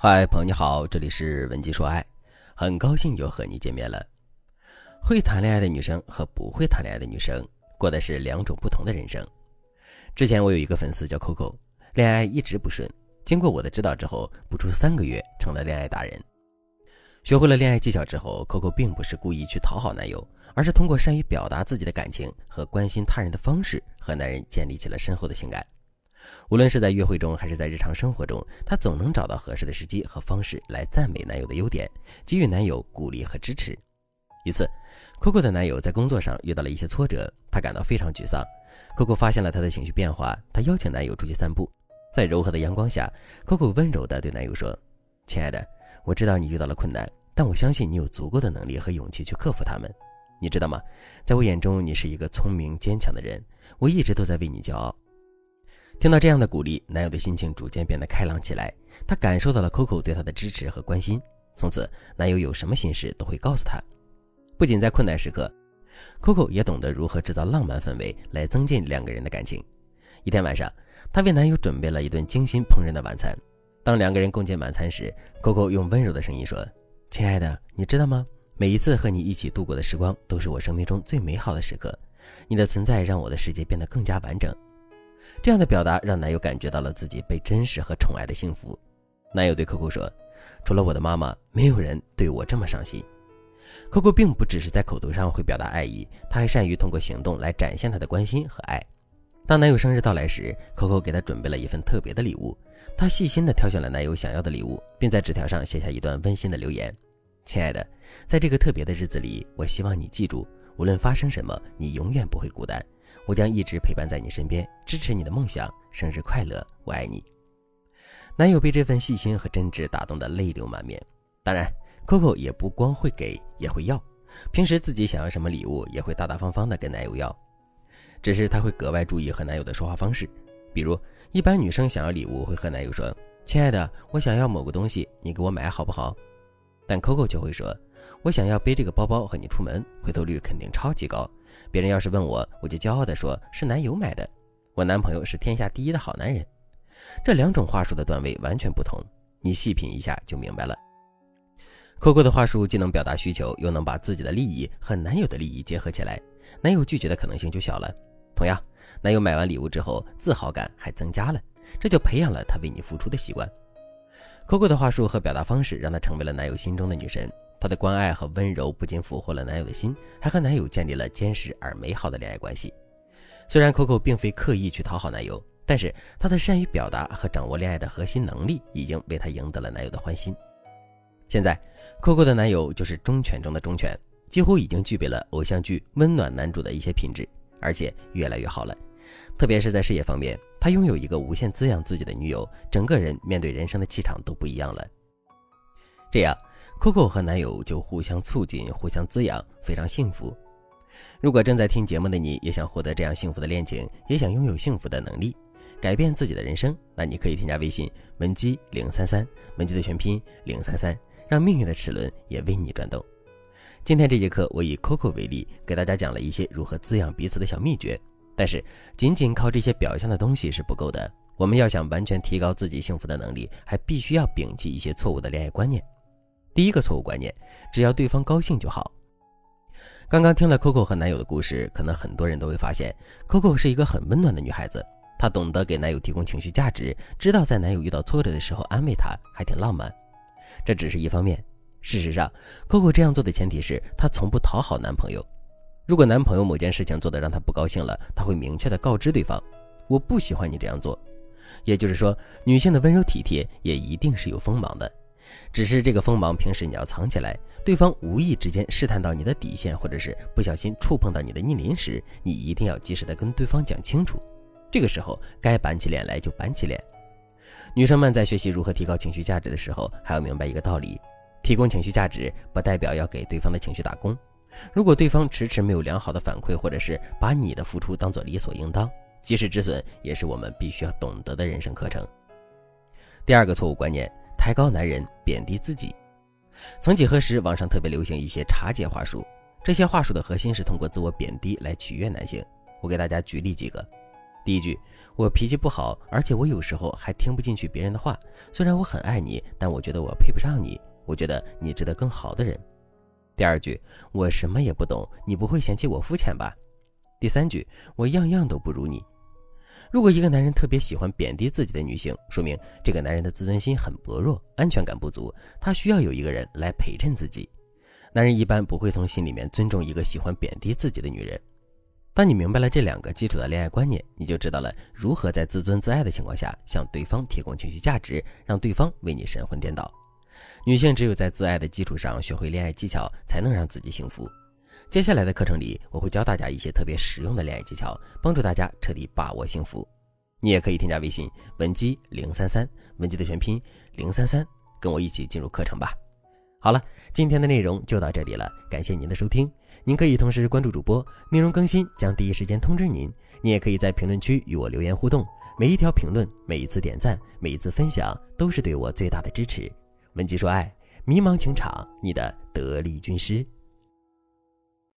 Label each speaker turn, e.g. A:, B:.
A: 嗨，朋友你好，这里是文姬说爱，很高兴又和你见面了。会谈恋爱的女生和不会谈恋爱的女生过的是两种不同的人生。之前我有一个粉丝叫 Coco，恋爱一直不顺，经过我的指导之后，不出三个月成了恋爱达人。学会了恋爱技巧之后，Coco 并不是故意去讨好男友，而是通过善于表达自己的感情和关心他人的方式，和男人建立起了深厚的情感。无论是在约会中还是在日常生活中，她总能找到合适的时机和方式来赞美男友的优点，给予男友鼓励和支持。一次，Coco 的男友在工作上遇到了一些挫折，他感到非常沮丧。Coco 发现了他的情绪变化，她邀请男友出去散步。在柔和的阳光下，Coco 温柔地对男友说：“亲爱的，我知道你遇到了困难，但我相信你有足够的能力和勇气去克服他们。你知道吗？在我眼中，你是一个聪明坚强的人，我一直都在为你骄傲。”听到这样的鼓励，男友的心情逐渐变得开朗起来。他感受到了 Coco 对他的支持和关心，从此男友有什么心事都会告诉他。不仅在困难时刻，Coco 也懂得如何制造浪漫氛围来增进两个人的感情。一天晚上，她为男友准备了一顿精心烹饪的晚餐。当两个人共进晚餐时，Coco 用温柔的声音说：“亲爱的，你知道吗？每一次和你一起度过的时光都是我生命中最美好的时刻。你的存在让我的世界变得更加完整。”这样的表达让男友感觉到了自己被珍视和宠爱的幸福。男友对 Coco 说：“除了我的妈妈，没有人对我这么上心。”Coco 并不只是在口头上会表达爱意，她还善于通过行动来展现她的关心和爱。当男友生日到来时，Coco 给他准备了一份特别的礼物。她细心地挑选了男友想要的礼物，并在纸条上写下一段温馨的留言：“亲爱的，在这个特别的日子里，我希望你记住，无论发生什么，你永远不会孤单。”我将一直陪伴在你身边，支持你的梦想。生日快乐，我爱你。男友被这份细心和真挚打动得泪流满面。当然，Coco 也不光会给，也会要。平时自己想要什么礼物，也会大大方方的跟男友要。只是她会格外注意和男友的说话方式。比如，一般女生想要礼物会和男友说：“亲爱的，我想要某个东西，你给我买好不好？”但 Coco 就会说：“我想要背这个包包和你出门，回头率肯定超级高。”别人要是问我，我就骄傲地说是男友买的。我男朋友是天下第一的好男人。这两种话术的段位完全不同，你细品一下就明白了。Coco 的话术既能表达需求，又能把自己的利益和男友的利益结合起来，男友拒绝的可能性就小了。同样，男友买完礼物之后，自豪感还增加了，这就培养了他为你付出的习惯。Coco 的话术和表达方式让她成为了男友心中的女神。她的关爱和温柔不仅俘获了男友的心，还和男友建立了坚实而美好的恋爱关系。虽然 Coco 并非刻意去讨好男友，但是她的善于表达和掌握恋爱的核心能力，已经为她赢得了男友的欢心。现在，Coco 的男友就是忠犬中的忠犬，几乎已经具备了偶像剧温暖男主的一些品质，而且越来越好了。特别是在事业方面，他拥有一个无限滋养自己的女友，整个人面对人生的气场都不一样了。这样。Coco 和男友就互相促进、互相滋养，非常幸福。如果正在听节目的你也想获得这样幸福的恋情，也想拥有幸福的能力，改变自己的人生，那你可以添加微信文姬零三三，文姬的全拼零三三，让命运的齿轮也为你转动。今天这节课，我以 Coco 为例，给大家讲了一些如何滋养彼此的小秘诀。但是，仅仅靠这些表象的东西是不够的。我们要想完全提高自己幸福的能力，还必须要摒弃一些错误的恋爱观念。第一个错误观念，只要对方高兴就好。刚刚听了 Coco 和男友的故事，可能很多人都会发现，Coco 是一个很温暖的女孩子。她懂得给男友提供情绪价值，知道在男友遇到挫折的时候安慰他，还挺浪漫。这只是一方面。事实上，Coco 这样做的前提是她从不讨好男朋友。如果男朋友某件事情做得让她不高兴了，她会明确的告知对方：“我不喜欢你这样做。”也就是说，女性的温柔体贴也一定是有锋芒的。只是这个锋芒，平时你要藏起来。对方无意之间试探到你的底线，或者是不小心触碰到你的逆鳞时，你一定要及时的跟对方讲清楚。这个时候该板起脸来就板起脸。女生们在学习如何提高情绪价值的时候，还要明白一个道理：提供情绪价值不代表要给对方的情绪打工。如果对方迟迟没有良好的反馈，或者是把你的付出当做理所应当，及时止损也是我们必须要懂得的人生课程。第二个错误观念。抬高男人，贬低自己。曾几何时，网上特别流行一些茶姐话术，这些话术的核心是通过自我贬低来取悦男性。我给大家举例几个。第一句，我脾气不好，而且我有时候还听不进去别人的话。虽然我很爱你，但我觉得我配不上你。我觉得你值得更好的人。第二句，我什么也不懂，你不会嫌弃我肤浅吧？第三句，我样样都不如你。如果一个男人特别喜欢贬低自己的女性，说明这个男人的自尊心很薄弱，安全感不足，他需要有一个人来陪衬自己。男人一般不会从心里面尊重一个喜欢贬低自己的女人。当你明白了这两个基础的恋爱观念，你就知道了如何在自尊自爱的情况下向对方提供情绪价值，让对方为你神魂颠倒。女性只有在自爱的基础上学会恋爱技巧，才能让自己幸福。接下来的课程里，我会教大家一些特别实用的恋爱技巧，帮助大家彻底把握幸福。你也可以添加微信文姬零三三，文姬的全拼零三三，跟我一起进入课程吧。好了，今天的内容就到这里了，感谢您的收听。您可以同时关注主播，内容更新将第一时间通知您。您也可以在评论区与我留言互动，每一条评论、每一次点赞、每一次分享，都是对我最大的支持。文姬说爱，迷茫情场，你的得力军师。